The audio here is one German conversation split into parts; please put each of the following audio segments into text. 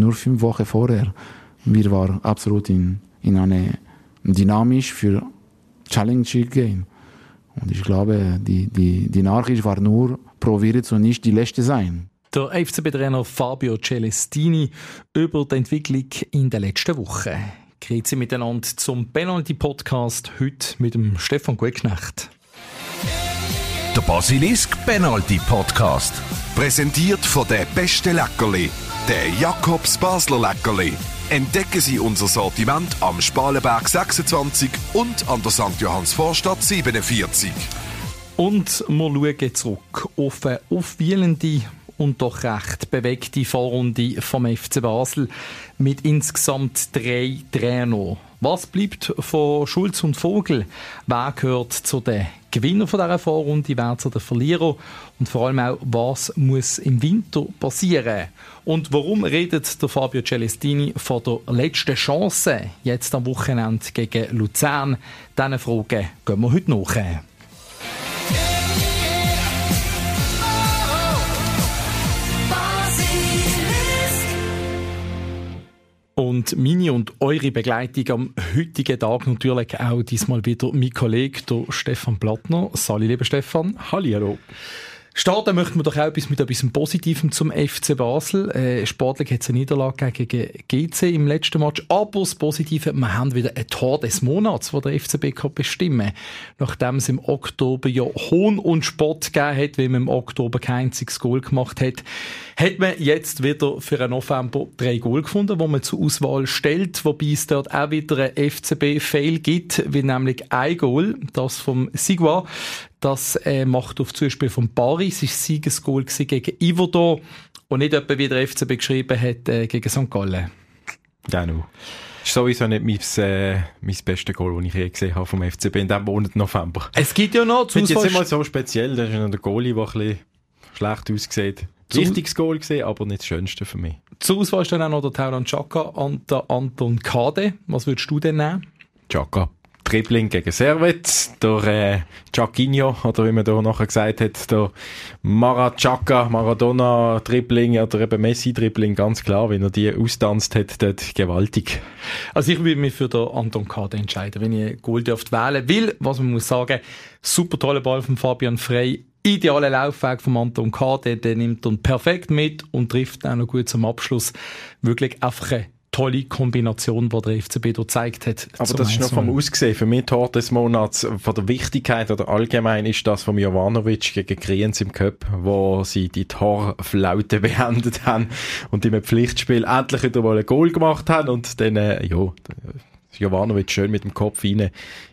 nur fünf Wochen vorher. Wir waren absolut in, in eine dynamisch für Challenge Game. Und ich glaube, die, die, die Nachricht war nur, probiert so nicht die letzte sein. Der FCB-Trainer Fabio Celestini über die Entwicklung in der letzten Woche. Grüezi miteinander zum Penalty-Podcast, heute mit dem Stefan Gutknecht. Der Basilisk Penalty Podcast. Präsentiert von der beste Leckerli, der Jakobs Basler Leckerli. Entdecken Sie unser Sortiment am Spalenberg 26 und an der St. Johanns Vorstadt 47. Und wir schauen zurück auf eine aufwühlende und doch recht bewegte Vorrunde vom FC Basel mit insgesamt drei Trainern. Was bleibt von Schulz und Vogel? Wer gehört zu den Gewinner von dieser Vorrunde, wer zu den Verlierern? Und vor allem auch, was muss im Winter passieren? Und warum redet der Fabio Celestini von der letzten Chance jetzt am Wochenende gegen Luzern? Diesen Fragen gehen wir heute nach. Und meine und eure Begleitung am heutigen Tag natürlich auch diesmal wieder mein Kollege, der Stefan Plattner. Sali, lieber Stefan. Hallo. Starten möchten wir doch auch etwas mit etwas Positivem zum FC Basel. Äh, sportlich hat es eine Niederlage gegen GC im letzten Match. Aber das Positive, wir haben wieder ein Tor des Monats, das der FCB kann bestimmen Nachdem es im Oktober ja Hohn und Spott gegeben hat, weil man im Oktober kein einziges Goal gemacht hat, hat man jetzt wieder für einen November drei Goal gefunden, wo man zur Auswahl stellt. Wobei es dort auch wieder ein FCB-Fail gibt, wie nämlich ein Goal, das vom Sigua. Das äh, macht auf Zuspiel von Paris. Es war Siegesgoal gegen Iverdor und nicht etwa wie der FCB geschrieben hat äh, gegen St. Gallen. Genau. Das ist sowieso nicht mein, äh, mein bestes Goal, das ich je gesehen habe vom FCB in diesem Monat November. Es gibt ja noch... Ich finde jetzt immer so speziell, da ist noch der Goalie, der ein bisschen schlecht aussieht. Wichtiges Goal gesehen, aber nicht das Schönste für mich. Zur Auswahl ist dann auch noch der Tauran Chaka und der Anton Kade. Was würdest du denn nehmen? Chaka. Dribbling gegen Servet, der äh, Chaquinho, oder wie man da nachher gesagt hat, der Marachaka, Maradona Dribbling oder eben Messi Dribbling, ganz klar, wenn er die austanzt hat, dort gewaltig. Also ich würde mich für den Anton Kade entscheiden, wenn ich Goal dürft wählen will, was man muss sagen, super toller Ball von Fabian Frey, ideale Laufweg von Anton Kade, der nimmt ihn perfekt mit und trifft auch noch gut zum Abschluss. Wirklich einfach eine tolle Kombination, die der FCB hier gezeigt hat. Aber das ist noch vom Aussehen. Für mich Tor des Monats von der Wichtigkeit oder allgemein ist das von Jovanovic gegen Kriens im Cup, wo sie die Torflaute beendet haben und im Pflichtspiel endlich wieder mal ein Goal gemacht haben und dann, äh, ja, Jovanovic schön mit dem Kopf rein,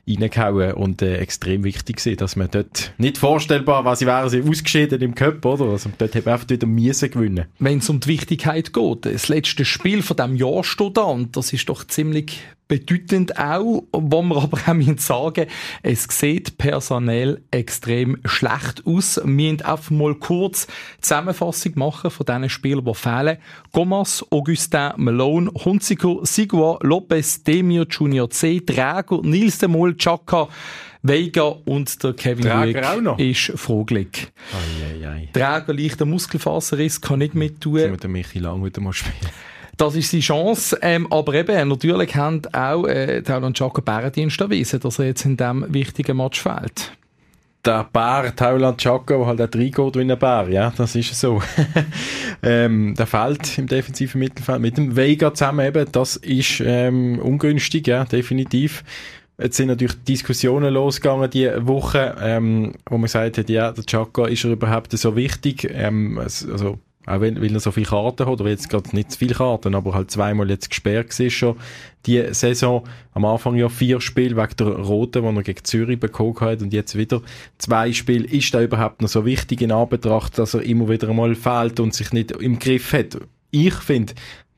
reingehauen und äh, extrem wichtig war, dass man dort nicht vorstellbar, was sie wären sie ausgeschieden im Cup, oder? Also dort haben wir einfach wieder Miese gewinnen. Wenn es um die Wichtigkeit geht, das letzte Spiel von diesem Jahr steht da und das ist doch ziemlich bedeutend auch, wo wir aber auch müssen sagen, es sieht personell extrem schlecht aus. Wir müssen einfach mal kurz Zusammenfassung machen von diesen Spielern, die fehlen. Gomas, Augustin, Malone, Hunziker, Sigua, Lopez, Demir, Junior C, Drago, Nils de Mol, Chaka, Vega und der Kevin Trager ist fraglich. Trager leichter Muskelfaserriss, kann nicht mit tun. Jetzt wir den Michi Lang wieder mal spielen. Das ist seine Chance. Ähm, aber eben, natürlich haben auch äh, Tauland Chaka Bärendienst erwiesen, dass er jetzt in diesem wichtigen Match fehlt. Der Bär, Tauland Chaka, der halt auch reingeht wie ein Bär, ja, das ist so. ähm, der fehlt im defensiven Mittelfeld mit dem Vega zusammen eben, das ist ähm, ungünstig, ja, definitiv. Jetzt sind natürlich Diskussionen losgegangen die Woche, ähm, wo man gesagt hat, ja, der Chaka ist er überhaupt so wichtig? Ähm, also auch wenn, weil er so viele Karten hat, oder jetzt gerade nicht zu viele Karten, aber halt zweimal jetzt gesperrt war schon die Saison. Am Anfang ja vier Spiele wegen der Roten, die er gegen Zürich bekommen hat und jetzt wieder zwei Spiele. Ist da überhaupt noch so wichtig in Anbetracht, dass er immer wieder einmal fehlt und sich nicht im Griff hat? Ich finde,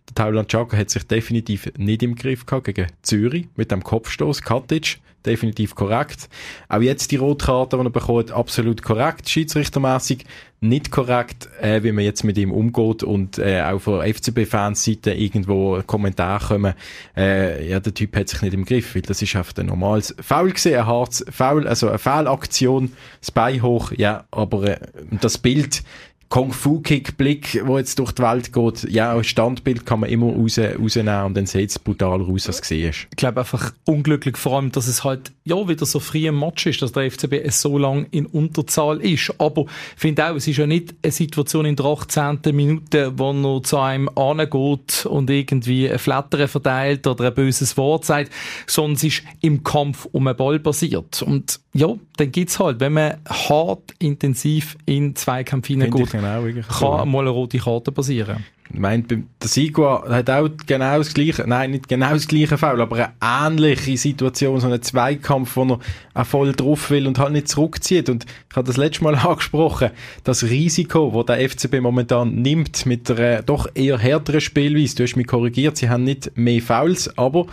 der Tauland Chaka hat sich definitiv nicht im Griff gehabt gegen Zürich mit dem Kopfstoß. Katic definitiv korrekt. Auch jetzt die Rotkarte, die er bekommt, absolut korrekt, schiedsrichtermäßig nicht korrekt, äh, wie man jetzt mit ihm umgeht und äh, auch von FCB-Fans-Seite irgendwo Kommentare kommen, äh, ja, der Typ hat sich nicht im Griff, weil das ist einfach ein normales Foul gesehen, ein hartes Foul, also eine Fehlaktion, das Bein hoch, ja, aber äh, das Bild Kung-Fu-Kick-Blick, der jetzt durch die Welt geht. Ja, ein Standbild kann man immer raus, rausnehmen und dann sieht es brutaler aus, als du siehst. Ich glaube einfach unglücklich, vor allem, dass es halt ja wieder so früh im Match ist, dass der FCB so lang in Unterzahl ist. Aber ich finde auch, es ist ja nicht eine Situation in der 18. Minute, wo er zu einem angeht und irgendwie ein Flattern verteilt oder ein böses Wort sagt, sondern es ist im Kampf um einen Ball basiert. Und ja, dann gibt's halt, wenn man hart, intensiv in Zweikämpfe hineingeht, genau, kann so. mal eine rote Karte passieren. Ich meine, der Sigua hat auch genau das gleiche, nein, nicht genau das gleiche Foul, aber eine ähnliche Situation, so einen Zweikampf, wo er auch voll drauf will und halt nicht zurückzieht. Und ich habe das letzte Mal angesprochen, das Risiko, das der FCB momentan nimmt mit der doch eher härteren Spielweise, du hast mich korrigiert, sie haben nicht mehr Fouls, aber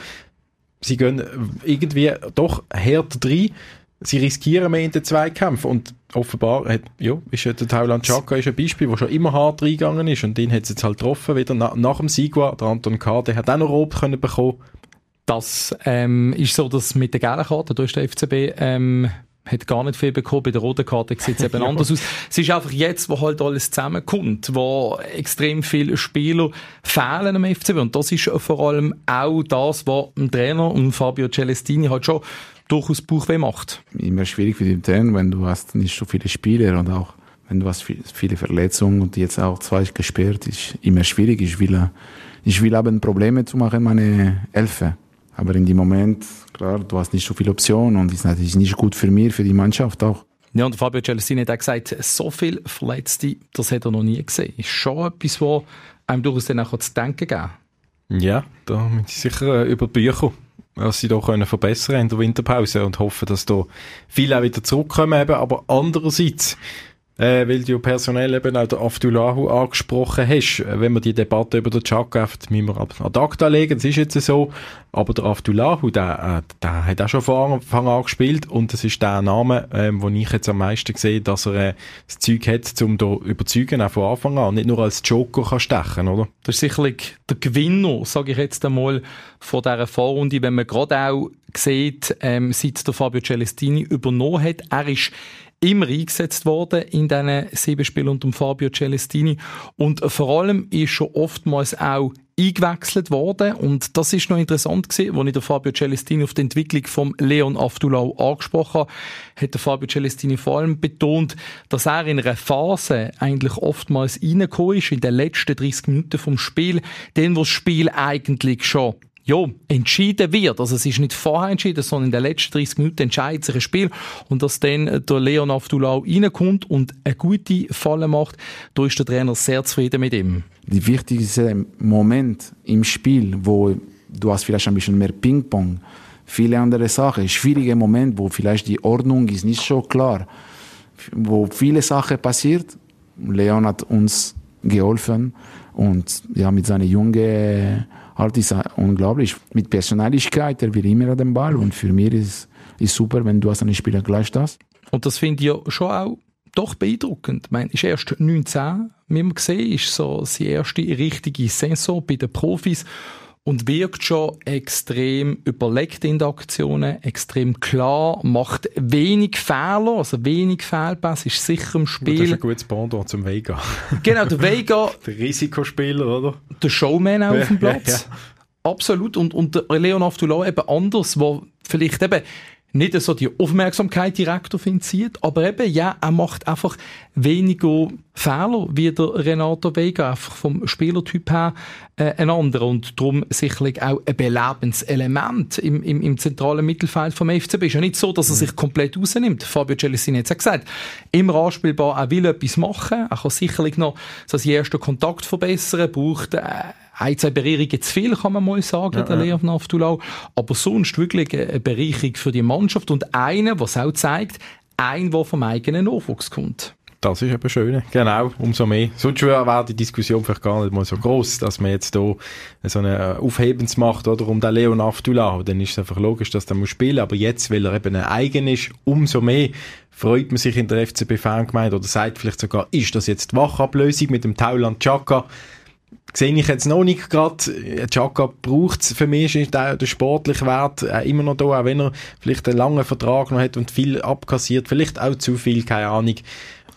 sie gehen irgendwie doch härter rein sie riskieren mehr in den Zweikämpfen und offenbar hat, ja, ist ja der Tauland Chaka ist ein Beispiel, wo schon immer hart reingegangen ist und den hat es jetzt halt getroffen wieder na, nach dem Sigua, der Anton K., der hat auch noch Rot können bekommen. Das ähm, ist so, dass mit der gelben Karte, da ist der FCB ähm, hat gar nicht viel bekommen. Bei der roten Karte sieht es eben ja. anders aus. Es ist einfach jetzt, wo halt alles zusammenkommt, wo extrem viele Spieler fehlen am FCB. Und das ist vor allem auch das, was ein Trainer und Fabio Celestini halt schon durchaus Bauchweh macht. Immer schwierig für den Trainer, wenn du hast nicht so viele Spieler und auch wenn du hast viele Verletzungen und jetzt auch zwei gesperrt, ist immer schwierig. Ich will, ich will haben Probleme zu machen, meine Elfe. Aber in dem Moment, klar, du hast nicht so viele Optionen und ist natürlich nicht gut für mich, für die Mannschaft auch. Ja, und Fabio Celestini hat auch gesagt, so viele Verletzte, das hat er noch nie gesehen. Ist schon etwas, was einem durchaus dann auch zu denken geben. Ja, da müssen Sie sicher äh, über die Bücher was sie da können verbessern in der Winterpause und hoffen, dass da viele auch wieder zurückkommen eben. Aber andererseits, äh, weil du personell eben auch der Abdullahu angesprochen hast, äh, wenn wir die Debatte über den Chaka müssen wir ad acta legen, das ist jetzt so, aber der Abdullahu, der, äh, der hat auch schon von Anfang an gespielt und das ist der Name, ähm, wo ich jetzt am meisten sehe, dass er äh, das Zeug hat, um da überzeugen, auch von Anfang an, nicht nur als Joker kann stechen, oder? Das ist sicherlich der Gewinner, sage ich jetzt einmal, von dieser Vorrunde, wenn man gerade auch sieht, ähm, seit der Fabio Celestini übernommen hat, er ist immer eingesetzt worden in diesen sieben Spielen unter Fabio Celestini. Und vor allem ist schon oftmals auch eingewechselt worden. Und das ist noch interessant gewesen, als ich der Fabio Celestini auf die Entwicklung von Leon Aftulau angesprochen habe, hat Fabio Celestini vor allem betont, dass er in einer Phase eigentlich oftmals reingekommen ist, in den letzten 30 Minuten vom Spiel, den wo das Spiel eigentlich schon ja, entschieden wird. Also es ist nicht vorher entschieden, sondern in den letzten 30 Minuten entscheidet sich ein Spiel und dass dann der Leon Avdulau reinkommt und eine gute Falle macht, da ist der Trainer sehr zufrieden mit ihm. Die wichtigste Moment im Spiel, wo du hast vielleicht ein bisschen mehr Ping-Pong, viele andere Sachen, schwierige Moment, wo vielleicht die Ordnung ist nicht so klar, wo viele Sachen passiert. Leon hat uns geholfen und ja, mit seiner jungen halt ist unglaublich. Mit Personallichkeit, er will immer an den Ball und für mich ist es super, wenn du als einen Spieler gleich das. Und das finde ich ja schon auch doch beeindruckend. Ich meine, ist erst 19, wie man gesehen, ist so die erste richtige Saison bei den Profis und wirkt schon extrem überlegt in den Aktionen, extrem klar, macht wenig Fehler, also wenig Fehlpass, ist sicher im Spiel. Das ist ein gutes Pendant zum Vega. Genau, der Vega. der Risikospieler, oder? Der Showman auf dem Platz. Ja, ja. Absolut. Und, und der Leon Avdullah eben anders, wo vielleicht eben nicht so die Aufmerksamkeit direkt auf ihn zieht, aber eben, ja, er macht einfach weniger Fehler wie der Renato Vega, einfach vom Spielertyp her äh, ein anderer und darum sicherlich auch ein belebendes Element im, im, im zentralen Mittelfeld vom FCB. Ist ja nicht so, dass er sich komplett rausnimmt. Fabio Celestini hat es gesagt. Immer anspielbar, er will etwas machen, er kann sicherlich noch seinen ersten Kontakt verbessern, braucht äh, ein, zwei Bereicherungen zu viel, kann man mal sagen, ja, der ja. Leon Naftulau. Aber sonst wirklich eine Bereicherung für die Mannschaft und eine, was auch zeigt, ein, der vom eigenen Nachwuchs kommt. Das ist eben schön. Genau, umso mehr. Sonst wäre die Diskussion vielleicht gar nicht mal so groß, dass man jetzt hier so eine Aufhebens macht, oder, um den Leon Afdullah. Dann ist es einfach logisch, dass der muss spielen. Aber jetzt, weil er eben ein eigen ist, umso mehr freut man sich in der FCB-Fangemeinde oder sagt vielleicht sogar, ist das jetzt die Wachablösung mit dem Tauland Chaka? Sehe ich jetzt noch nicht gerade. Chaka braucht es für mich, ist der, der sportliche Wert äh, immer noch da, auch wenn er vielleicht einen langen Vertrag noch hat und viel abkassiert, vielleicht auch zu viel, keine Ahnung.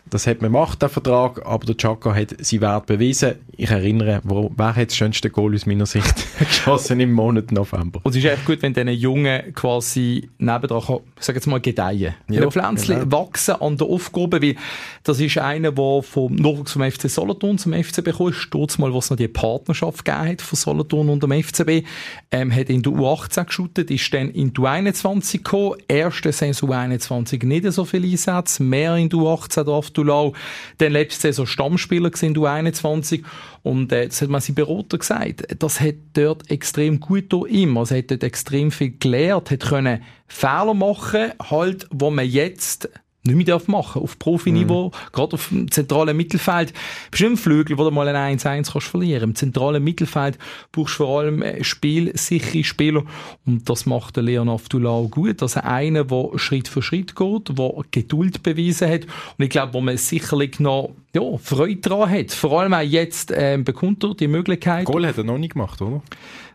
Das hat man gemacht, der Vertrag, aber der Chaka hat seinen Wert bewiesen. Ich erinnere, wo, wer hat das schönste Goal aus meiner Sicht geschossen im Monat November? Und es ist echt gut, wenn diese Jungen quasi nebendran kann, sag jetzt mal, gedeihen. Ja, die Pflänzchen genau. wachsen an der Aufgabe, weil das ist einer, der vom Nachwuchs vom FC Solothurn zum FCB gekommen ist. Dort mal, was noch die Partnerschaft gegeben hat von Solothurn und dem FCB, ähm, hat in der U18 geschootet, ist dann in die U21 gekommen. Erste Saison U21 nicht so viele Einsätze, mehr in der U18 darf Abdullah, dann letzte Saison Stammspieler gewesen, du 21. Und äh, das hat man sein Berater gesagt. Das hat dort extrem gut da ihm. Also hat dort extrem viel gelernt, hat können Fehler machen, halt, wo man jetzt nicht mehr machen auf Profiniveau, mhm. gerade auf dem zentralen Mittelfeld. Bist du im Flügel, wo du mal ein 1-1 kannst verlieren. Im zentralen Mittelfeld brauchst du vor allem äh, spielsichere Spieler und das macht der Leon Avdullah gut. Also einer, der Schritt für Schritt geht, der Geduld bewiesen hat und ich glaube, wo man sicherlich noch ja, Freude daran hat. Vor allem auch jetzt ähm, bekommt er die Möglichkeit. Goal hat er noch nicht gemacht, oder?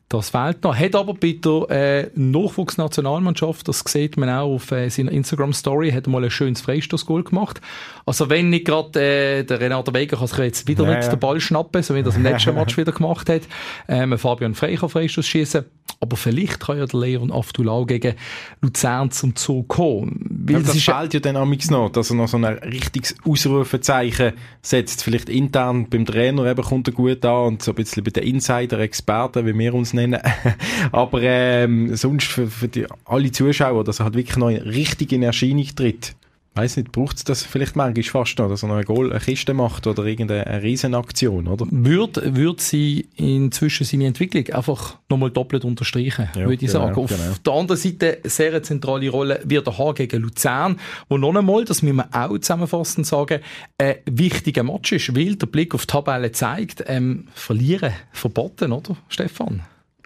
Das fehlt noch. Hat aber bei der äh, Nachwuchsnationalmannschaft, das sieht man auch auf äh, seiner Instagram-Story, hat mal ein schönes Freistoßgoal gemacht. Also wenn nicht gerade äh, der Renato Vega kann sich jetzt wieder ja, nicht den Ball schnappen, so wie das im letzten Match wieder gemacht hat. Ähm, Fabian Frey kann Freistoß schießen. Aber vielleicht kann ja der Leon Aftulau gegen Luzern zum Zug kommen. Weil das, das fehlt ja dann amigs noch, dass er noch so ein richtiges Ausrufezeichen setzt. Vielleicht intern beim Trainer eben kommt er gut an und so ein bisschen bei den Insider-Experten, wie wir uns nennen. Aber ähm, sonst für, für die, alle Zuschauer, dass er halt wirklich noch richtig in Erscheinung tritt weiß nicht, braucht es das vielleicht manchmal fast noch, dass er noch eine, Goal, eine Kiste macht oder irgendeine Riesenaktion, oder? Würde, würde sie inzwischen seine Entwicklung einfach nochmal doppelt unterstreichen, ja, würde ich genau, sagen. Auf genau. der anderen Seite sehr eine zentrale Rolle wird er haben gegen Luzern, wo noch einmal, das müssen wir auch zusammenfassend sagen, ein wichtiger Match ist, weil der Blick auf die Tabelle zeigt, ähm, verlieren verboten, oder, Stefan?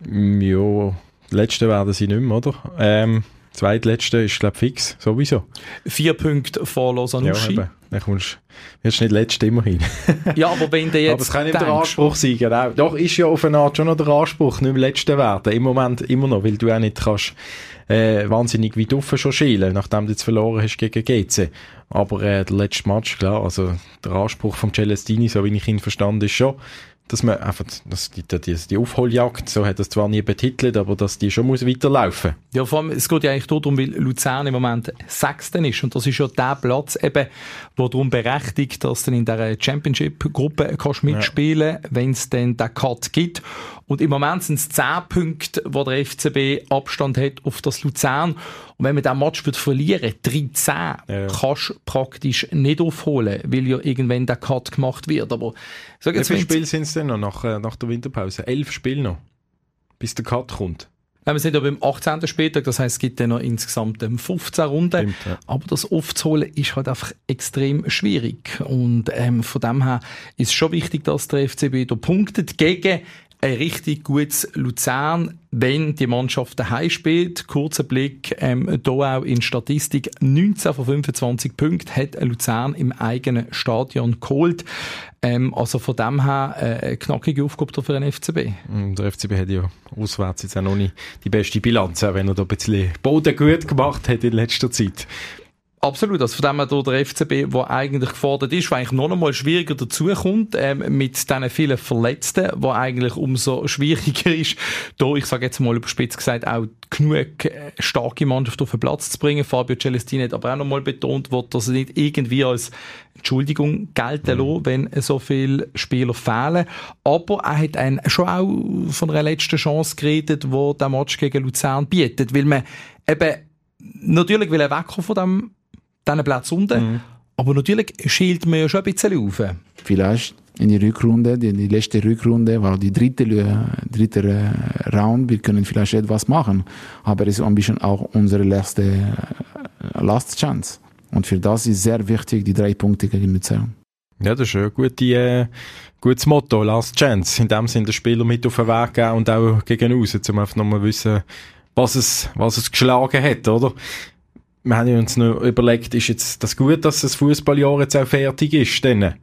Ja, letzte werden sie nicht mehr, oder? Ähm Zweitletzte ist, glaube ich, fix, sowieso. Vier Punkte vor Lausanne Ja, eben. Dann kommst wirst nicht letzte immerhin. ja, aber wenn der jetzt Aber es kann nicht der Anspruch sein, genau. Doch, ist ja auf eine Art schon noch der Anspruch, nicht mehr Letzte werden. Im Moment immer noch, weil du auch nicht kannst äh, wahnsinnig weit offen schon schielen, nachdem du jetzt verloren hast gegen GC. Aber äh, der letzte Match, klar, also der Anspruch vom Celestini, so wie ich ihn verstanden ist schon, dass man einfach, dass die, die, die Aufholjagd, so hat das zwar nie betitelt, aber dass die schon muss weiterlaufen. Ja, vor allem, es geht ja eigentlich darum, weil Luzern im Moment Sechsten ist und das ist ja der Platz eben, wo darum berechtigt, dass du in dieser Championship-Gruppe kannst mitspielen, ja. wenn es dann den Cut gibt. Und im Moment sind es 10 Punkte, wo der FCB Abstand hat auf das Luzern. Und wenn man diesen Match wird verlieren 13, ja. kannst du praktisch nicht aufholen, weil ja irgendwann der Cut gemacht wird. Aber sag jetzt, Wie viele Spiele sind es denn noch nach, äh, nach der Winterpause? Elf Spiele noch, bis der Cut kommt. wir sind ja beim 18. Spieltag, das heißt, es gibt dann noch insgesamt 15 ähm, Runden. Stimmt, ja. Aber das aufzuholen ist halt einfach extrem schwierig. Und ähm, von dem her ist es schon wichtig, dass der FCB da punktet gegen ein richtig gutes Luzern, wenn die Mannschaft daheim spielt. Kurzer Blick, ähm, hier auch in Statistik. 19 von 25 Punkten hat Luzern im eigenen Stadion geholt. Ähm, also von dem her äh, eine knackige Aufgabe für den FCB. Mm, der FCB hat ja auswärts jetzt auch noch nicht die beste Bilanz, auch wenn er da ein bisschen Boden gut gemacht hat in letzter Zeit. Absolut, also von dem her der FCB, der eigentlich gefordert ist, der eigentlich noch einmal schwieriger dazukommt, ähm, mit diesen vielen Verletzten, wo eigentlich umso schwieriger ist, da, ich sage jetzt mal überspitzt gesagt, auch genug äh, starke Mannschaft auf den Platz zu bringen. Fabio Celestini hat aber auch noch mal betont, wird, dass er nicht irgendwie als Entschuldigung gelten mhm. lassen, wenn so viele Spieler fehlen. Aber er hat einen, schon auch von einer letzten Chance geredet, wo der Match gegen Luzern bietet, weil man eben natürlich will er wegkommen von dem diesen Platz unten. Mhm. Aber natürlich schielt man ja schon ein bisschen auf. Vielleicht in die Rückrunde, die, die letzte Rückrunde war die dritte, dritte äh, Round. Wir können vielleicht etwas machen. Aber es ist ein bisschen auch unsere letzte äh, Last Chance. Und für das ist sehr wichtig, die drei Punkte gegen Luzern. Ja, das ist ein gute, äh, gutes Motto, Last Chance. In dem Sinne, den Spieler mit auf den Weg geben und auch gegen raus, um einfach nochmal wissen, was es, was es geschlagen hat, oder? Wir haben uns noch überlegt, ist jetzt das gut, dass das Fußballjahr jetzt auch fertig ist? Denn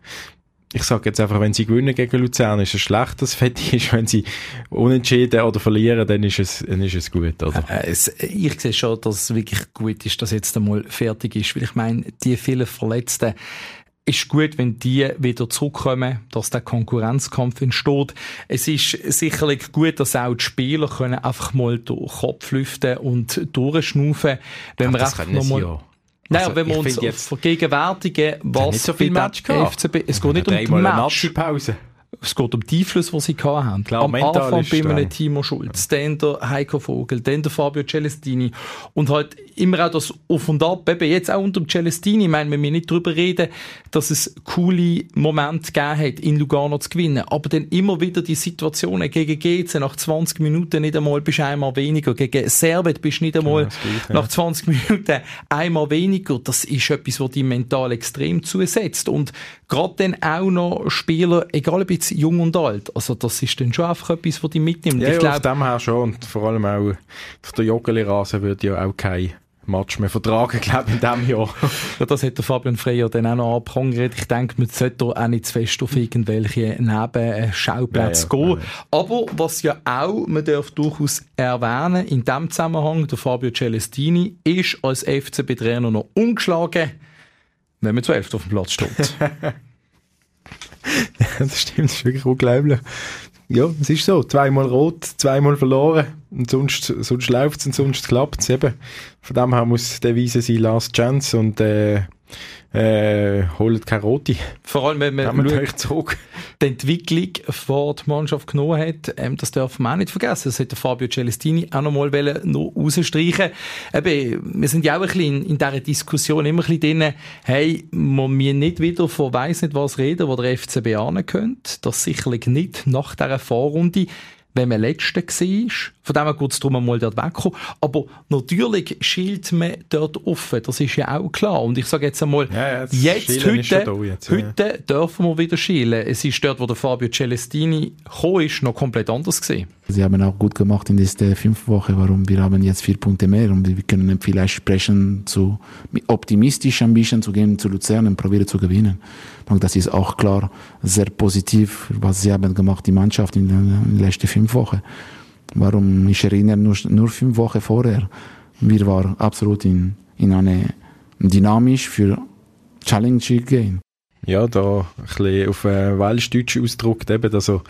ich sage jetzt einfach, wenn sie gewinnen gegen Luzern, ist es schlecht, dass es fertig ist. Wenn sie unentschieden oder verlieren, dann ist es, dann ist es gut, oder? Äh, es, ich sehe schon, dass es wirklich gut ist, dass jetzt einmal fertig ist. Weil ich meine, die vielen Verletzten, ist gut, wenn die wieder zurückkommen, dass der Konkurrenzkampf entsteht. Es ist sicherlich gut, dass auch die Spieler können einfach mal durch den Kopf lüften und durchschnaufen, wenn wir einfach nochmal... Ja. Naja, Also, wenn wir uns jetzt- vergegenwärtigen, was so viel Match. FCB... Es geht nicht um die eine Match. Es geht um die Einfluss, die sie haben. Klar, Am Anfang bei einem. Timo Schulz, dann der Heiko Vogel, dann der Fabio Celestini. Und halt immer auch das Auf und Ab, eben jetzt auch unter dem Celestini. Ich meine, wenn wir nicht darüber reden, dass es coole Momente gegeben hat, in Lugano zu gewinnen. Aber dann immer wieder die Situationen gegen GC, nach 20 Minuten nicht einmal bist du einmal weniger. Gegen Servet bist du nicht einmal das Gleiche, nach 20 Minuten einmal weniger. Das ist etwas, was die mental extrem zusetzt. Und gerade dann auch noch Spieler, egal ob jetzt jung und alt, also das ist dann schon einfach etwas, was die mitnimmt. Ja, ich ja, auf glaube, dem her schon. Und vor allem auch auf der Joggeli-Rasen würde ja auch kein Match mehr vertragen, glaube ich, in diesem Jahr. ja, das hat der Fabian Freyer dann auch noch abgehangen. Ich denke, man sollte auch nicht zu fest auf irgendwelche Nebenschauplätze Ja, ja, gehen. ja. Aber was ja auch, man darf durchaus erwähnen, in dem Zusammenhang, der Fabio Celestini ist als FCB-Trainer noch ungeschlagen, wenn man zu elf auf dem Platz steht. das stimmt, das ist wirklich unglaublich. Ja, es ist so. Zweimal rot, zweimal verloren. Und sonst, sonst läuft es und sonst klappt es eben. Von dem her muss die Devise sein Last Chance und äh, äh, holt keine rote. Vor allem, wenn man schaut, zurück. die Entwicklung, die die Mannschaft genommen hat, ähm, das darf man auch nicht vergessen. Das hat der Fabio Celestini auch noch mal wollen, noch rausstreichen. Eben, wir sind ja auch ein bisschen in, in dieser Diskussion immer ein bisschen drin, hey, man wir nicht wieder von weiss nicht was reden, wo der FCB ahnen könnte. Das sicherlich nicht nach dieser Vorrunde. Wenn man Letzter war, von dem her geht es darum, mal dort wegzukommen. Aber natürlich schielt man dort offen, das ist ja auch klar. Und ich sage jetzt einmal, Ja, ja, jetzt, ist heute, da jetzt, ja. heute dürfen wir wieder schielen. Es ist dort, wo der Fabio Celestini gekommen ist, noch komplett anders gesehen. Sie haben auch gut gemacht in dieser fünf Woche, warum wir haben jetzt vier Punkte mehr und wir können vielleicht sprechen, zu optimistisch ein bisschen zu gehen zu Luzern und probieren zu gewinnen. Das ist auch klar sehr positiv, was sie haben gemacht, die Mannschaft in den, letzten fünf Wochen. Warum, ich erinnere nur, nur fünf Wochen vorher, wir waren absolut in, in eine dynamisch für challenging Game. Ja, da ein bisschen auf äh, Welschdeutsch ausgedrückt, eben, also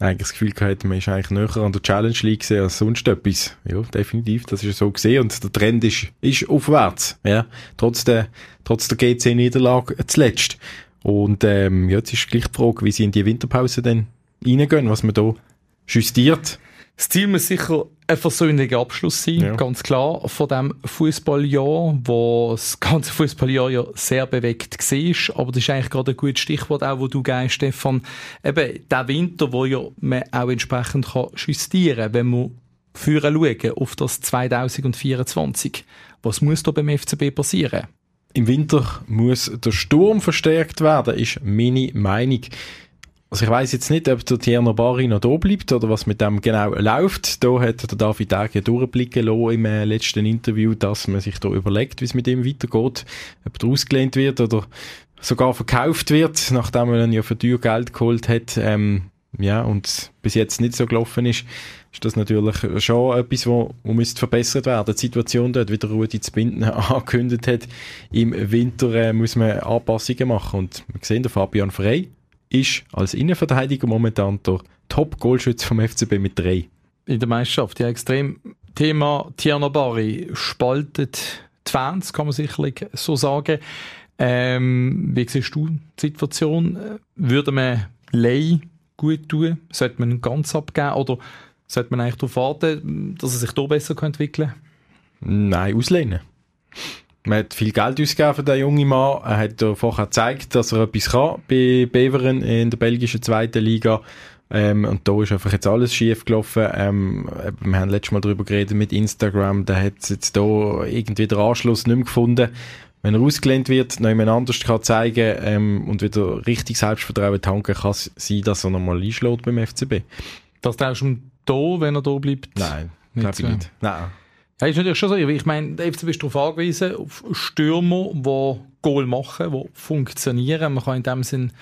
eigentlich das Gefühl gehabt, man ist eigentlich näher an der Challenge League gesehen als sonst etwas. Ja, definitiv, das ist so gesehen und der Trend ist, ist aufwärts, ja, trotz der, trotz der GC-Niederlage zuletzt. Und ähm, ja, jetzt ist gleich die Frage, wie sie in die Winterpause dann reingehen, was man da justiert. Das Ziel muss sicher ein versöhnlicher Abschluss sein, Ja. ganz klar, von dem Fußballjahr, wo das ganze Fußballjahr ja sehr bewegt war. Aber das ist eigentlich gerade ein gutes Stichwort, auch wo du gehst, Stefan. Eben, der Winter, wo ja man auch entsprechend kann justieren kann, wenn wir führen schauen auf das 2024. Was muss da beim FCB passieren? Im Winter muss der Sturm verstärkt werden, ist meine Meinung. Also ich weiß jetzt nicht, ob der Tierno Bari noch da bleibt oder was mit dem genau läuft. Da hat der David Age durchblicken lassen im äh, letzten Interview, dass man sich da überlegt, wie es mit ihm weitergeht. Ob er ausgelehnt wird oder sogar verkauft wird, nachdem man ihn ja für teuer Geld geholt hat. Ähm, ja, und bis jetzt nicht so gelaufen ist, ist das natürlich schon etwas, wo, wo müsste verbessert werden. Die Situation dort, wie der Rudi zu binden angekündigt hat, im Winter äh, muss man Anpassungen machen. Und wir sehen, der Fabian Frey ist als Innenverteidiger momentan der Top-Goalschütze vom FCB mit drei. in der Meisterschaft. Ja, extrem. Thema Tierno Bari spaltet die Fans, kann man sicherlich so sagen. Ähm, wie siehst du die Situation? Äh, Würde man Lei gut tun? Sollte man ihn ganz abgeben? Oder sollte man eigentlich darauf warten, dass er sich hier besser entwickeln kann? Nein, auslehnen. Man hat viel Geld ausgegeben für den jungen Mann. Er hat vorher gezeigt, dass er etwas kann bei Beveren in der belgischen zweiten Liga. Ähm, und da ist einfach jetzt alles schief gelaufen. Ähm, wir haben letztes Mal darüber geredet mit Instagram. Da hat jetzt da irgendwie den Anschluss nicht mehr gefunden. Wenn er ausgelehnt wird, noch jemand anders kann zeigen ähm, und wieder richtig Selbstvertrauen tanken, kann es sein, dass er nochmal einschlägt beim FCB. Das traust du ihm da, wenn er da bleibt? Nein, glaube ich nicht. Nein. Ja, ist natürlich schon so. Ich meine, der FCB ist darauf angewiesen, auf Stürmer, die Goal machen, die funktionieren. Man kann in dem Sinn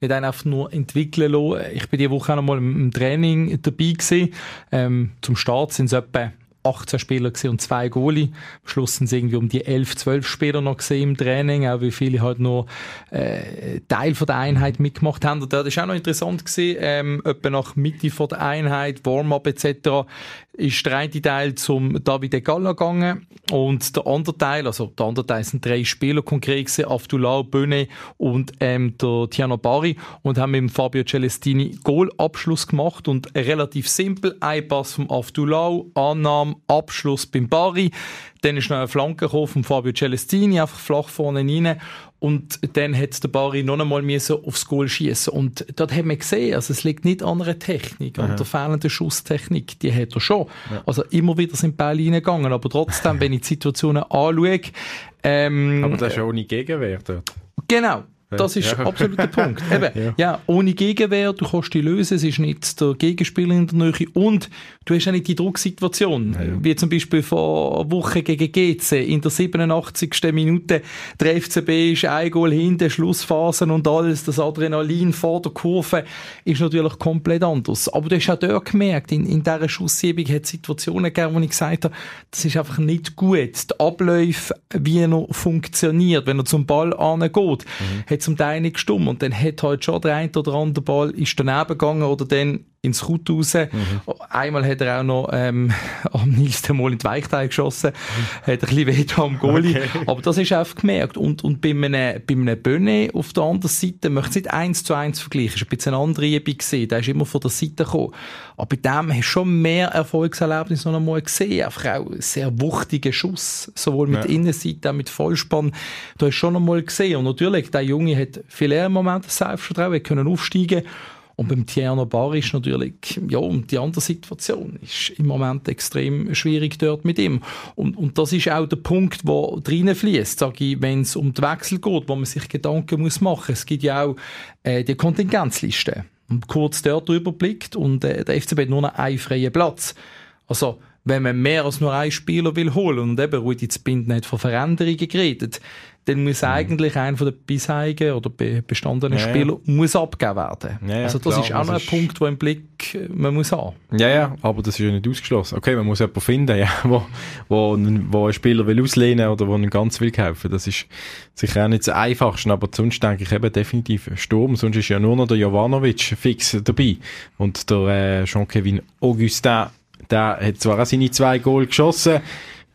nicht einfach nur entwickeln lassen. Ich bin diese Woche auch noch mal im im Training dabei gewesen. Ähm, zum Start sind es etwa 18 Spieler und zwei Goalie. Am Schluss sind es irgendwie um die 11, 12 Spieler noch gesehen im Training, auch wie viele halt nur äh, Teil von der Einheit mitgemacht haben. Und das ist auch noch interessant gesehen, ähm, etwa nach Mitte von der Einheit, Warm-up etc ist der eine Teil zum David Galla gegangen und der andere Teil, also der andere Teil sind drei Spieler konkret gewesen, Avdullah Böne und ähm, der Tiano Bari und haben mit Fabio Celestini Goalabschluss gemacht und relativ simpel, ein Pass vom Avdullah, Annahme, Abschluss beim Bari, dann ist noch eine Flanke gekommen von Fabio Celestini, einfach flach vorne rein und dann hat der Bari noch einmal aufs Goal schießen und dort haben wir gesehen, also es liegt nicht an einer Technik, an der fehlenden Schusstechnik, die hat er schon. Ja. Also immer wieder sind Bälle reingegangen, aber trotzdem, wenn ich die Situationen anschaue... Ähm, aber das ist ja ohne Gegenwehr dort. Genau, das ist ja. absolut der Punkt. Eben, ja. ja. ohne Gegenwehr, du kannst die lösen, es ist nicht der Gegenspieler in der Nähe und du hast auch nicht die Drucksituation, ja, wie zum Beispiel vor Woche gegen GC in der 87. Minute. Der FCB ist ein Goal hinten, Schlussphasen und alles, das Adrenalin vor der Kurve ist natürlich komplett anders. Aber du hast auch dort gemerkt, in, in dieser Schusssiebung hat es Situationen gegeben, wo ich gesagt habe, das ist einfach nicht gut. Die Abläufe, wie er funktioniert, wenn er zum Ball angeht, mhm zum Teil nicht gestummt. Und dann hat halt schon der eine oder andere Ball ist daneben gegangen oder dann ins Kut raus. Mhm. Einmal hat er auch noch ähm, am nächsten Mal in die Weichteil geschossen, mhm. hat ein bisschen weh am Goalie. Okay. Aber das ist einfach gemerkt. Und, und bei einem, bei einem Böne auf der anderen Seite, möchte ich nicht eins zu eins vergleichen, ist ein bisschen eine andere Übung gesehen, der ist immer von der Seite gekommen. Aber bei dem hast du schon mehr Erfolgserlebnisse noch einmal gesehen. Einfach auch sehr wuchtige Schuss, sowohl mit ja. Innenseite, als auch mit Vollspann. Da hast du schon einmal gesehen. Und natürlich, der Junge hat viele Momente Selbstvertrauen, können aufsteigen und beim Tierno Bar ist natürlich, ja, und die andere Situation ist im Moment extrem schwierig dort mit ihm. Und, und das ist auch der Punkt, wo reinfließt, sage ich, wenn es um den Wechsel geht, wo man sich Gedanken muss machen. Es gibt ja auch äh, die Kontingenzliste. Und kurz dort überblickt und äh, der FCB hat nur noch einen freien Platz. Also, wenn man mehr als nur einen Spieler will holen und eben Rudi Zbinden hat von Veränderungen geredet, dann muss mhm. eigentlich einer von den bisherigen oder bestandenen ja, Spielern ja. muss abgegeben werden. Ja, also das klar, ist auch noch ein Punkt, wo im Blick äh, man muss haben. Ja, ja, aber das ist ja nicht ausgeschlossen. Okay, man muss jemanden finden, ja, wo, wo, wo ein Spieler will auslehnen oder wo einen ganz will kaufen. Das ist sicher auch nicht das Einfachste, aber sonst denke ich eben definitiv Sturm. Sonst ist ja nur noch der Jovanovic fix dabei und der äh, Jean-Kevin Augustin, der hat zwar auch seine zwei Goal geschossen,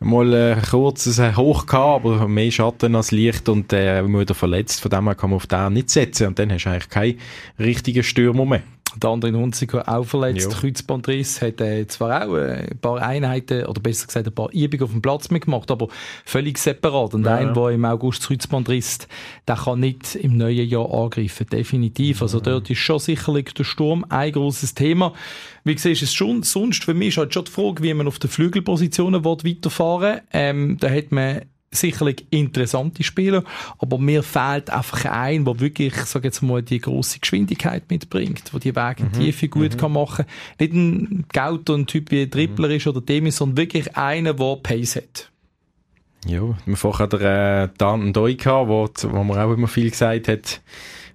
mal äh, kurzes äh, Hoch gehabt, aber mehr Schatten als Licht und äh, wieder verletzt. Von dem her kann man auf den nicht setzen und dann hast du eigentlich keinen richtigen Stürmer mehr. Der andere in Hunziker auch verletzt, ja. Kreuzbandriss, hat äh, zwar auch äh, ein paar Einheiten, oder besser gesagt ein paar Übungen auf dem Platz mitgemacht, aber völlig separat. Und ja, ein, der im August Kreuzbandriss, der kann nicht im neuen Jahr angreifen, definitiv. Also dort ist schon sicherlich der Sturm ein großes Thema. Wie siehst du es schon? Sonst für mich ist halt schon die Frage, wie man auf den Flügelpositionen weiterfahren will. Ähm, da hat man sicherlich interessante Spieler, aber mir fehlt einfach ein, der wirklich, ich sage jetzt mal, die große Geschwindigkeit mitbringt, wo die Wege mhm. Tiefe gut mhm. kann machen. Nicht ein Gauto, ein Typ wie ein Tripler mhm. ist oder Demis, sondern wirklich einer, der Pace hat. Ja, wir vorher der äh, Dan Doi gehabt, wo, wo man auch immer viel gesagt hat,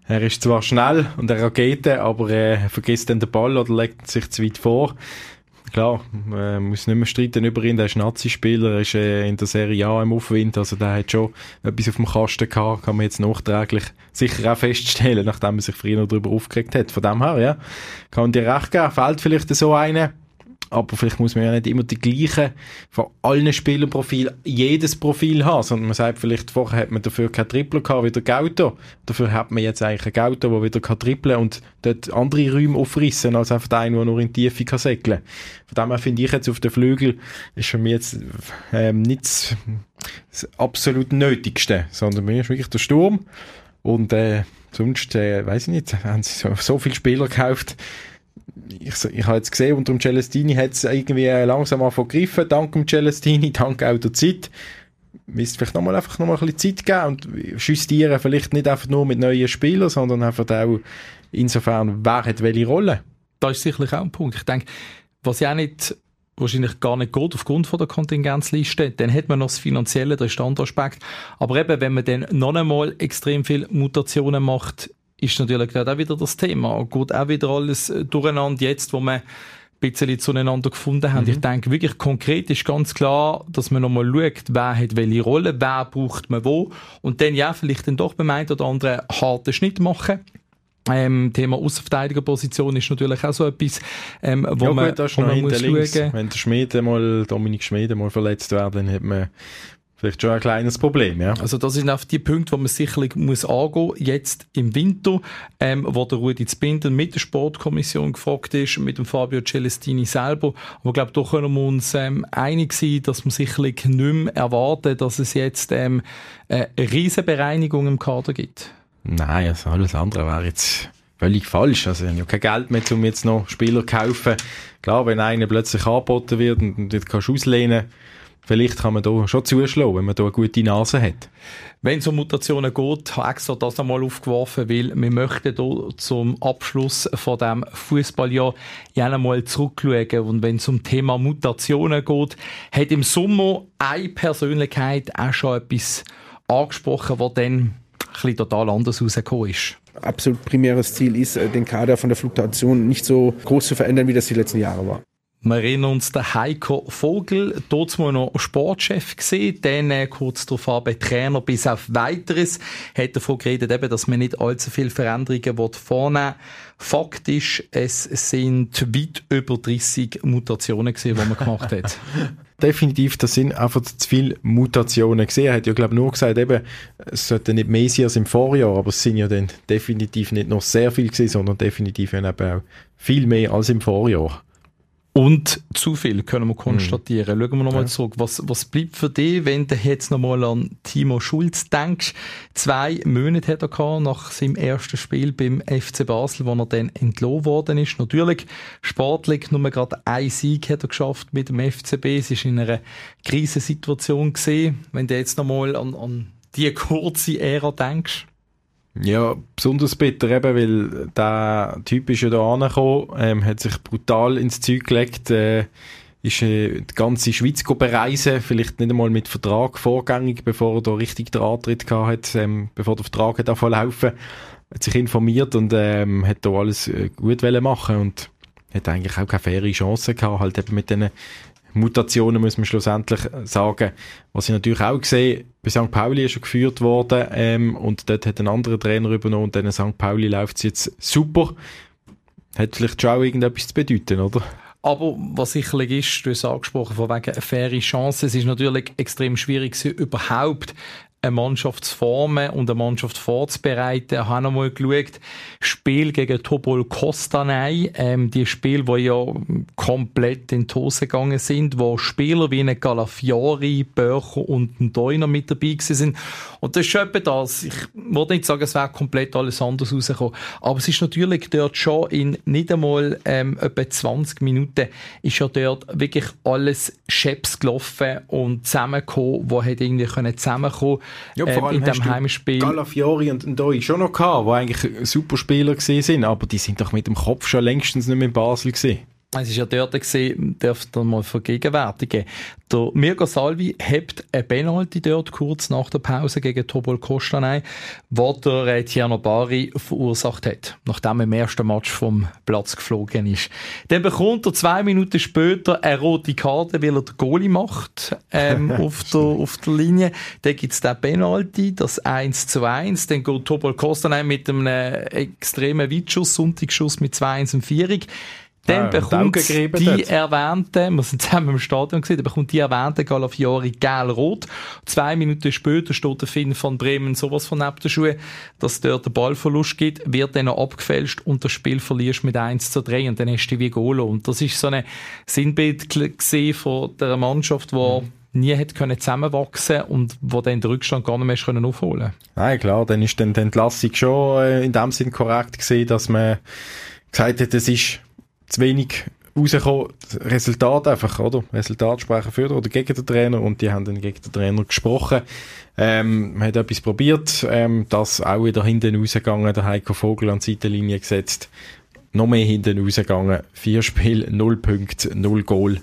er ist zwar schnell und eine Rakete, aber er vergisst dann den Ball oder legt sich zu weit vor klar, man muss nicht mehr streiten über ihn, der ist Nazi-Spieler, ist äh, in der Serie A im Aufwind, also der hat schon etwas auf dem Kasten gehabt, kann man jetzt nachträglich sicher auch feststellen, nachdem man sich früher darüber aufgeregt hat. Von dem her, ja, kann dir recht geben, fällt vielleicht so eine, aber vielleicht muss man ja nicht immer die gleichen von allen Spielerprofil jedes Profil haben, sondern man sagt vielleicht, vorher hat man dafür kein Tripler gehabt wie der Gauto, dafür hat man jetzt eigentlich einen Gauto, der wieder kann trippeln und dort andere Räume aufrissen, als einfach der der nur in die Tiefe kann. Von dem her finde ich jetzt auf den Flügel, ist für mich jetzt ähm, nicht das, das absolut Nötigste, sondern mir ist wirklich der Sturm. Und äh, sonst, äh, weiß ich nicht, haben sie so, so viele Spieler gekauft, ich, ich habe jetzt gesehen, unter dem Celestini hat es irgendwie langsam mal vergriffen, dank dem Celestini, dank auch der Zeit. Müsste vielleicht nochmal einfach nochmal ein bisschen Zeit geben und justieren vielleicht nicht einfach nur mit neuen Spielern, sondern einfach auch insofern, wer hat welche Rolle. Das ist sicherlich auch ein Punkt. Ich denke, was ja auch nicht wahrscheinlich gar nicht geht aufgrund von der Kontingenzliste. Dann hat man noch das Finanzielle, der Standaspekt. Aber eben, wenn man dann noch einmal extrem viele Mutationen macht, ist natürlich auch wieder das Thema. Geht auch wieder alles äh, durcheinander jetzt, wo man bisschen zueinander gefunden haben. Mhm. Ich denke wirklich konkret ist ganz klar, dass man nochmal schaut, wer hat welche Rolle, wer braucht man wo und dann ja vielleicht dann doch beim einen oder anderen harten Schnitt machen. Ähm, Thema Außenverteidigerposition ist natürlich auch so etwas, ähm, wo ja, man, gut, das wo man muss links. schauen. Wenn der Schmiede mal, Dominik Schmiede mal verletzt wäre, dann hat man vielleicht schon ein kleines Problem, ja. Also das sind auch die Punkte, wo man sicherlich muss angehen, jetzt im Winter, ähm, wo der Rudi Zbinden mit der Sportkommission gefragt ist, mit dem Fabio Celestini selber. Aber ich glaube, da können wir uns ähm, einig sein, dass man sicherlich nicht mehr erwarten, dass es jetzt ähm, eine Riesenbereinigung im Kader gibt. Nein, also alles andere wäre jetzt völlig falsch. Also, ich habe ja kein Geld mehr, um jetzt noch Spieler zu kaufen. Klar, wenn einer plötzlich angeboten wird und du kannst auslehnen, vielleicht kann man da schon zuschlagen, wenn man da eine gute Nase hat. Wenn es um Mutationen geht, habe ich extra das einmal aufgeworfen, weil wir möchten hier zum Abschluss von dem Fußballjahr ja einmal zurückschauen. Und wenn es um Thema Mutationen geht, hat im Sommer eine Persönlichkeit auch schon etwas angesprochen, was dann bisschen total anders rausgekommen ist. Absolut primäres Ziel ist, äh, den Kader von der Fluktuation nicht so groß zu verändern, wie das die letzten Jahre war. Wir erinnern uns der Heiko Vogel, dort mal noch Sportchef gesehen, dann äh, kurz darauf an Trainer bis auf weiteres, hat davon geredet, eben, dass man nicht allzu viele Veränderungen vornehmen Faktisch, es sind weit über 30 Mutationen gesehen, die man gemacht hat. definitiv, das sind einfach zu viele Mutationen gesehen. Er hat ja, glaube nur gesagt, eben, es sollte nicht mehr sein als im Vorjahr, aber es sind ja dann definitiv nicht noch sehr viel gesehen, sondern definitiv eben auch viel mehr als im Vorjahr. Und zu viel können wir konstatieren. Mhm. Schauen wir nochmal ja. zurück. Was, was bleibt für dich, wenn du jetzt nochmal an Timo Schulz denkst? Zwei Monate hat er gehabt nach seinem ersten Spiel beim FC Basel, wo er dann entlohnt worden ist. Natürlich, sportlich nur gerade ein Sieg hat er geschafft mit dem FCB. Es ist in einer Krisensituation gesehen. Wenn du jetzt nochmal an, an die kurze Ära denkst. Ja, besonders bitter eben, weil der Typ ist ja da angekommen, ähm, hat sich brutal ins Zeug gelegt, äh, ist äh, die ganze Schweiz bereisen, vielleicht nicht einmal mit Vertrag vorgängig, bevor er da richtig den Antritt gehabt hat, ähm, bevor der Vertrag hat laufen, hat sich informiert und ähm, hat da alles äh, gut machen und hat eigentlich auch keine faire Chance gehabt, halt eben mit diesen Mutationen, muss man schlussendlich sagen. Was ich natürlich auch sehe, bei St. Pauli ist schon geführt worden ähm, und dort hat ein anderer Trainer übernommen und dann St. Pauli läuft es jetzt super. Hat vielleicht schon auch irgendetwas zu bedeuten, oder? Aber was sicherlich ist, du hast angesprochen, von wegen eine faire Chance, es ist natürlich extrem schwierig, überhaupt eine Mannschaft zu formen und eine Mannschaft vorzubereiten. Ich habe nochmal geschaut, Spiel gegen Tobol Kostanei, ähm, die Spiele, die ja komplett in die Hose gegangen sind, wo Spieler wie ein Galafiori, Börcher und ein Deuner mit dabei sind. Und das ist schon das. Ich wollte nicht sagen, es wäre komplett alles anders rausgekommen. Aber es ist natürlich dort schon in nicht einmal ähm, etwa 20 Minuten ist ja dort wirklich alles Scheps gelaufen und zusammengekommen, wo hätte irgendwie können zusammenkommen ja, vor allem in dem Heimspiel. Galafiori und Ndoi schon noch gehabt, die eigentlich super Spieler gesehen sind, aber die sind doch mit dem Kopf schon längstens nicht mehr in Basel gesehen. Es ist ja dort gesehen, dürfte ihr mal vergegenwärtigen. Der Mirko Salvi hebt ein Penalty dort kurz nach der Pause gegen Tobol Kostanei, wo der Tierno Bari verursacht hat, nachdem er im ersten Match vom Platz geflogen ist. Dann bekommt er zwei Minuten später eine rote Karte, weil er den Goalie macht, ähm, auf, der, auf der Linie. Dann gibt's den Penalty, das 1 zu 1. Dann geht Tobol Kostanei mit einem äh, extremen Weitschuss, Sonntagsschuss mit 2-1 und 4 dann ah, bekommt die hat. erwähnte, wir sind zusammen im Stadion gesehen, dann bekommt die erwähnte Galafiori gel-rot. Zwei Minuten später steht der Finn von Bremen sowas von neben der Schuhe, dass dort der Ballverlust gibt, wird dann noch abgefälscht und das Spiel verlierst mit 1 zu 3 und dann hast du wie Golo. Und das ist so ein Sinnbild gesehen von der Mannschaft, die mhm nie hat können zusammenwachsen und wo dann den Rückstand gar nicht mehr können aufholen. Nein, klar, dann ist dann die Entlassung schon äh, in dem Sinn korrekt gesehen, dass man gesagt hat, es ist zu wenig rausgekommen. Resultat einfach, oder? Resultat sprechen für oder gegen den Trainer und die haben dann gegen den Trainer gesprochen. Ähm, man hat etwas probiert, ähm, das auch wieder hinten rausgegangen, der Heiko Vogel an die Seitenlinie gesetzt. Noch mehr hinten rausgegangen. Vier Spiele, null Punkte, null Goal.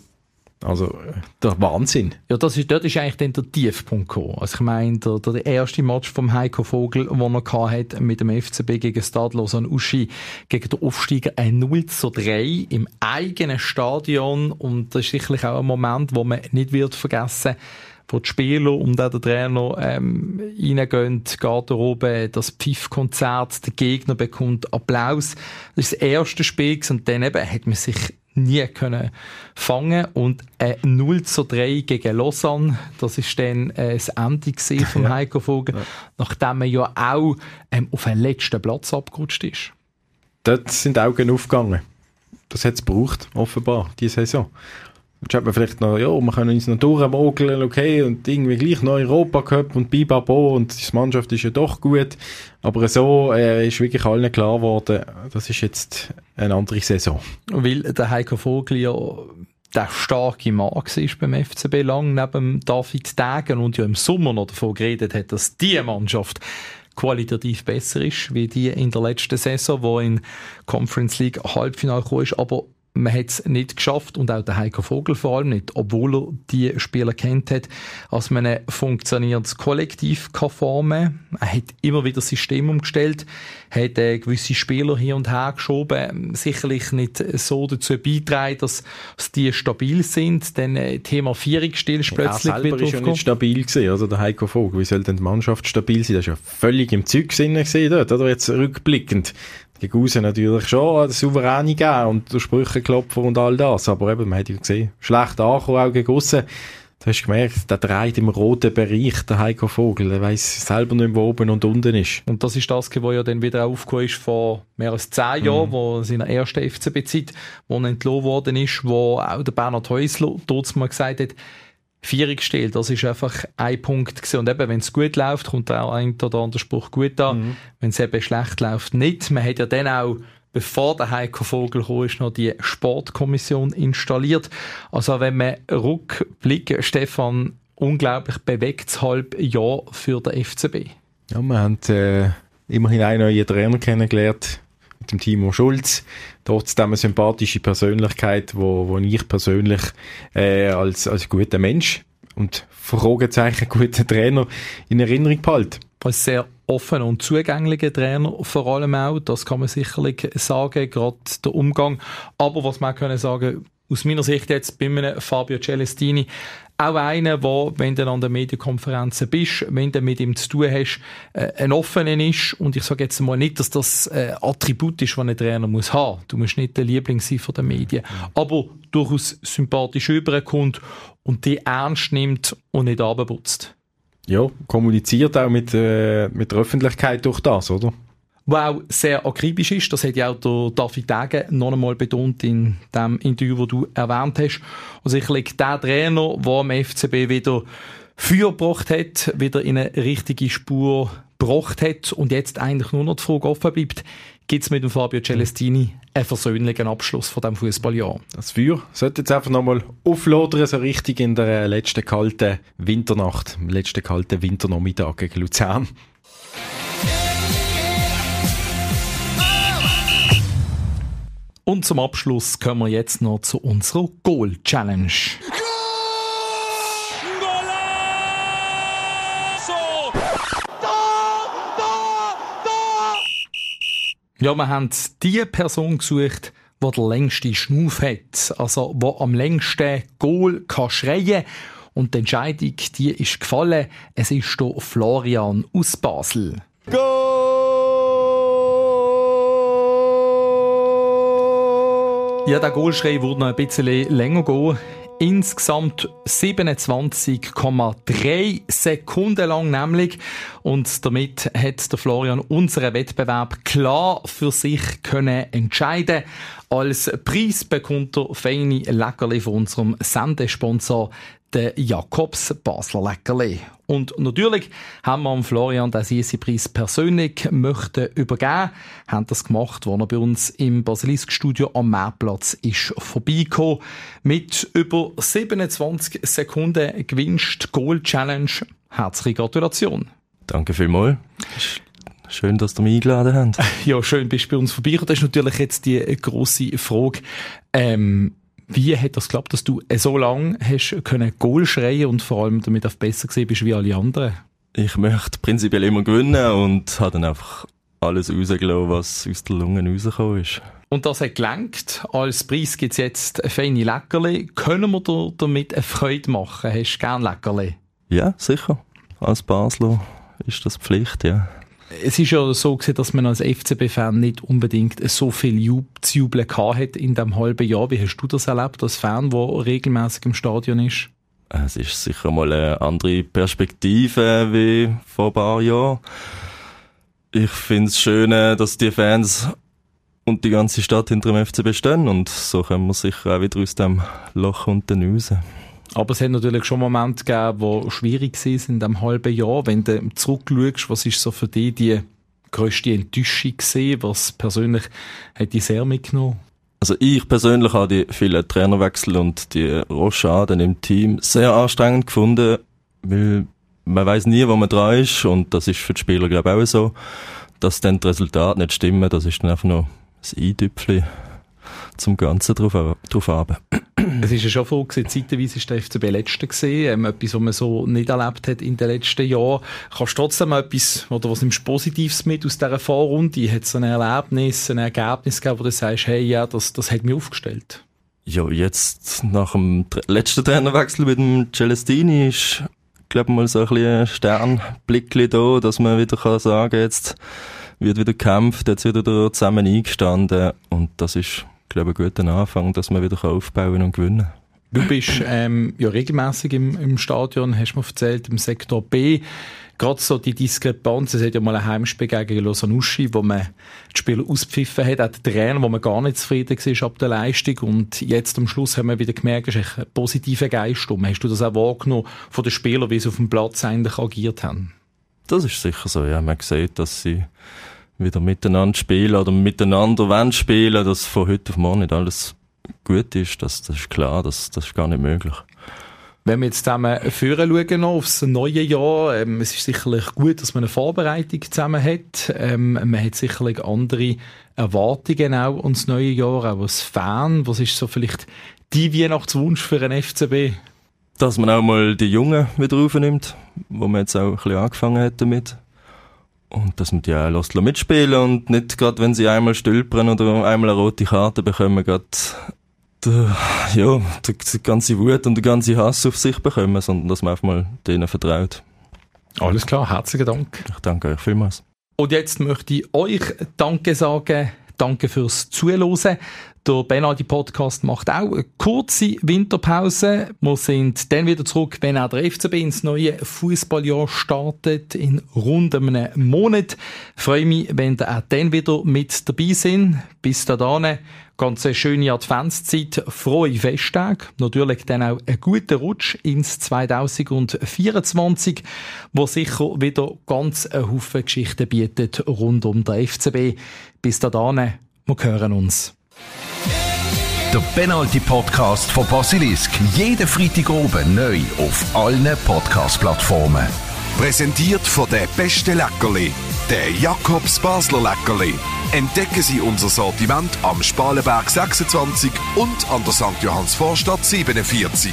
Also äh, der Wahnsinn. Ja, das ist, dort ist eigentlich dann der Tiefpunkt gekommen. Also ich meine, der, der erste Match vom Heiko Vogel, den er hat mit dem FCB gegen Stadlos und Uschi, gegen den Aufsteiger ein 0 zu 3 im eigenen Stadion und das ist sicherlich auch ein Moment, wo man nicht wird vergessen wo die Spieler und auch der Trainer ähm, reingehen, Garderobe, das Pfiffkonzert, der Gegner bekommt Applaus. Das ist das erste Spiel und dann eben hat man sich nie können fangen und ein 0 zu 3 gegen Lausanne, das ist dann äh, das Ende vom Heiko Vogel, ja. nachdem er ja auch ähm, auf den letzten Platz abgerutscht ist. Dort sind Augen aufgegangen. Das hat es gebraucht, offenbar, diese Saison. Jetzt hat man vielleicht noch, ja, wir können uns noch durchmogeln, okay, und irgendwie gleich noch Europa Cup und Bibabo und die Mannschaft ist ja doch gut. Aber so äh, ist wirklich allen klar geworden, das ist jetzt eine andere Saison. Weil der Heiko Vogel ja der starke Mann war beim FCB lang neben David Degen und ja im Sommer noch davon geredet hat, dass die Mannschaft qualitativ besser ist, wie die in der letzten Saison, wo in Conference League Halbfinale kam, aber man hat es nicht geschafft und auch der Heiko Vogel vor allem nicht, obwohl er die Spieler kennt hat, als man ein funktionierendes Kollektiv kann formen Er hat immer wieder das System umgestellt, hat äh, gewisse Spieler hier und her geschoben, sicherlich nicht so dazu beitragen, dass, die stabil sind, denn äh, Thema Vierungsstill ist plötzlich ja, wieder ist ja nicht stabil gewesen, also der Heiko Vogel, wie soll denn die Mannschaft stabil sein? Das ist ja völlig im Zeug gesehen dort, oder? Jetzt rückblickend gegen Hause natürlich schon eine souveräne gegeben und der Sprücheklopfer und all das. Aber eben, man hat ja gesehen, schlecht angekommen, auch gegen Hause. Du hast gemerkt, der dreht im roten Bereich, der Heiko Vogel. Der weiss selber nicht, wo oben und unten ist. Und das ist das, was ja dann wieder aufgekommen ist vor mehr als zehn Jahren, mhm. wo seiner ersten FCB-Zeit, wo er entlohnt worden ist, wo auch der Bernhard Häusler dort mal gesagt hat, Vierer gestellt. Das ist einfach ein Punkt gewesen. Und eben, wenn es gut läuft, kommt auch ein oder andere Spruch gut an. Mhm. Wenn es eben schlecht läuft, nicht. Man hat ja dann auch bevor der Heiko Vogel kam, ist noch die Sportkommission installiert. Also wenn man rückblickt, Stefan, unglaublich bewegtes Halbjahr für den FCB. Ja, wir haben äh, immerhin einen neuen Trainer kennengelernt, mit dem Timo Schulz trotzdem eine sympathische Persönlichkeit, wo, wo ich persönlich äh, als, als guter Mensch und Fragezeichen guter Trainer in Erinnerung behalte. Als sehr offener und zugänglicher Trainer vor allem auch, das kann man sicherlich sagen, gerade der Umgang. Aber was man können sagen, aus meiner Sicht jetzt bei einem Fabio Celestini auch einer, wo, wenn du an der Medienkonferenzen bist, wenn du mit ihm zu tun hast, äh, ein offener ist. Und ich sage jetzt mal nicht, dass das äh, Attribut ist, das ein Trainer muss haben. Du musst nicht der Liebling sein von den Medien. Aber durchaus sympathisch überkommt und die ernst nimmt und nicht abputzt. Ja, kommuniziert auch mit, äh, mit der Öffentlichkeit durch das, oder? Der auch sehr akribisch ist. Das hat ja auch der David Degen noch einmal betont in dem Interview, das du erwähnt hast. Und sicherlich der Trainer, der am FCB wieder Feuer gebracht hat, wieder in eine richtige Spur gebracht hat und jetzt eigentlich nur noch die Frage offen bleibt, gibt es mit dem Fabio Celestini einen versöhnlichen Abschluss von diesem Fußballjahr? Das Feuer sollte jetzt einfach nochmal auflodern, so richtig in der letzten kalten Winternacht, im letzten kalten Winternachmittag gegen Luzern. Und zum Abschluss kommen wir jetzt noch zu unserer Goal Challenge. Ja, wir haben die Person gesucht, die der längste Schnuff hat. Also, die am längsten Goal kann schreien Und die Entscheidung, die ist gefallen. Es ist hier Florian aus Basel. Goal! Ja, der Goalschrei wurde noch ein bisschen länger gehen. Insgesamt 27,3 Sekunden lang nämlich. Und damit hat der Florian unseren Wettbewerb klar für sich können entscheiden. Als Preis bekommt er feine Leckerli von unserem Sendesponsor der Jakobs Basler Leckerli. Und natürlich haben wir Florian den Sisi-Preis persönlich möchten übergeben. Haben das gemacht, als er bei uns im Basilisk-Studio am Meerplatz ist vorbeigekommen. Mit über 27 Sekunden gewünscht Goal Challenge. Herzliche Gratulation. Danke vielmals. Schön, dass ihr mich eingeladen habt. Ja, schön, bist du bei uns vorbeigekommen. Das ist natürlich jetzt die grosse Frage. Ähm, Wie hat das geklappt, dass du so lange hast können Goal schreien und vor allem damit auf besser gesehen bist wie alle anderen? Ich möchte prinzipiell immer gewinnen und habe dann einfach alles rausgelassen, was aus der Lunge rausgekommen ist. Und das hat gelenkt. Als Preis gibt es jetzt feine Leckerli. Können wir dir damit eine Freude machen? Hast du gerne Leckerli? Ja, sicher. Als Basler ist das Pflicht, ja. Es ist ja so gewesen, dass man als FCB-Fan nicht unbedingt so viel Jub zu jubeln hat in diesem halben Jahr. Wie hast du das erlebt als Fan, der regelmäßig im Stadion ist? Es ist sicher mal eine andere Perspektive wie vor ein paar Jahren. Ich finde es schön, dass die Fans und die ganze Stadt hinter dem FCB stehen und so können wir sicher auch wieder aus dem Loch unten raus. Aber es hat natürlich schon Momente gegeben, die schwierig waren in diesem halben Jahr. Wenn du zurückschaust, was ist so für dich die grösste Enttäuschung gesehen? Was persönlich hat dich sehr mitgenommen? Also ich persönlich habe die vielen Trainerwechsel und die Rochaden im Team sehr anstrengend gefunden, weil man weiß nie, wo man dran ist und das ist für die Spieler glaube ich auch so. Dass dann die Resultate nicht stimmen, das ist dann einfach noch ein Eintüpfchen zum Ganzen drauf, drauf haben. Es ist ja schon so gewesen, zeitweise ist der FCB Letzte gesehen, ähm, etwas, was man so nicht erlebt hat in den letzten Jahren. Kannst du trotzdem etwas, oder was nimmst du Positives mit aus dieser Vorrunde? Hat es ein Erlebnis, ein Ergebnis gegeben, wo du sagst, hey, ja, das, das hat mich aufgestellt? Ja, jetzt nach dem letzten Trainerwechsel mit dem Celestini ist, glaube mal so ein bisschen Sternblick da, dass man wieder kann sagen, jetzt wird wieder gekämpft, jetzt wieder da zusammen eingestanden und das ist glaube ich, ein guter Anfang, dass man wieder aufbauen und gewinnen kann. Du bist ähm, ja regelmäßig im, im Stadion, hast du mir erzählt, im Sektor B. Gerade so die Diskrepanz, es hat ja mal ein Heimspiel gegen Lausanne-Uschi, wo man die Spieler auspfiffen hat, auch der Trainer, wo man gar nicht zufrieden war ab der Leistung und jetzt am Schluss haben wir wieder gemerkt, es ist ein positiver Geist um. Hast du das auch wahrgenommen von den Spielern, wie sie auf dem Platz eigentlich agiert haben? Das ist sicher so, ja. Man sieht, dass sie wieder miteinander spielen oder miteinander wollen spielen, dass von heute auf morgen nicht alles gut ist, das, das ist klar, das, das ist gar nicht möglich. Wenn wir jetzt zusammen führen schauen aufs neue Jahr, ähm, es ist sicherlich gut, dass man eine Vorbereitung zusammen hat. Ähm, man hat sicherlich andere Erwartungen auch ans neue Jahr, auch als Fan. Was ist so vielleicht die Weihnachtswunsch für einen FCB? Dass man auch mal die Jungen wieder aufnimmt, wo man jetzt auch ein bisschen angefangen hat damit. Und dass man die auch lässt mitspielen und nicht gerade, wenn sie einmal stülpern oder einmal eine rote Karte bekommen, gerade der, ja, die, die ganze Wut und der ganze Hass auf sich bekommen, sondern dass man einfach mal denen vertraut. Alles klar, herzlichen Dank. Ich danke euch vielmals. Und jetzt möchte ich euch Danke sagen. Danke fürs Zuhören. Der Benaldi Podcast macht auch eine kurze Winterpause. Wir sind dann wieder zurück, wenn auch der FCB ins neue Fußballjahr startet, in rund einem Monat. Ich freue mich, wenn ihr auch dann wieder mit dabei sind. Bis dahin, ganz eine schöne Adventszeit, frohe Festtage, natürlich dann auch einen guten Rutsch ins 2024, wo sicher wieder ganz eine Haufen Geschichten bietet rund um den FCB. Bis dahin, wir hören uns. Der Penalty Podcast von Basilisk. Jeden Freitag oben neu auf allen Podcast-Plattformen. Präsentiert von der beste Leckerli, der Jakobs Basler Leckerli. Entdecken Sie unser Sortiment am Spalenberg 26 und an der St. Johanns Vorstadt 47.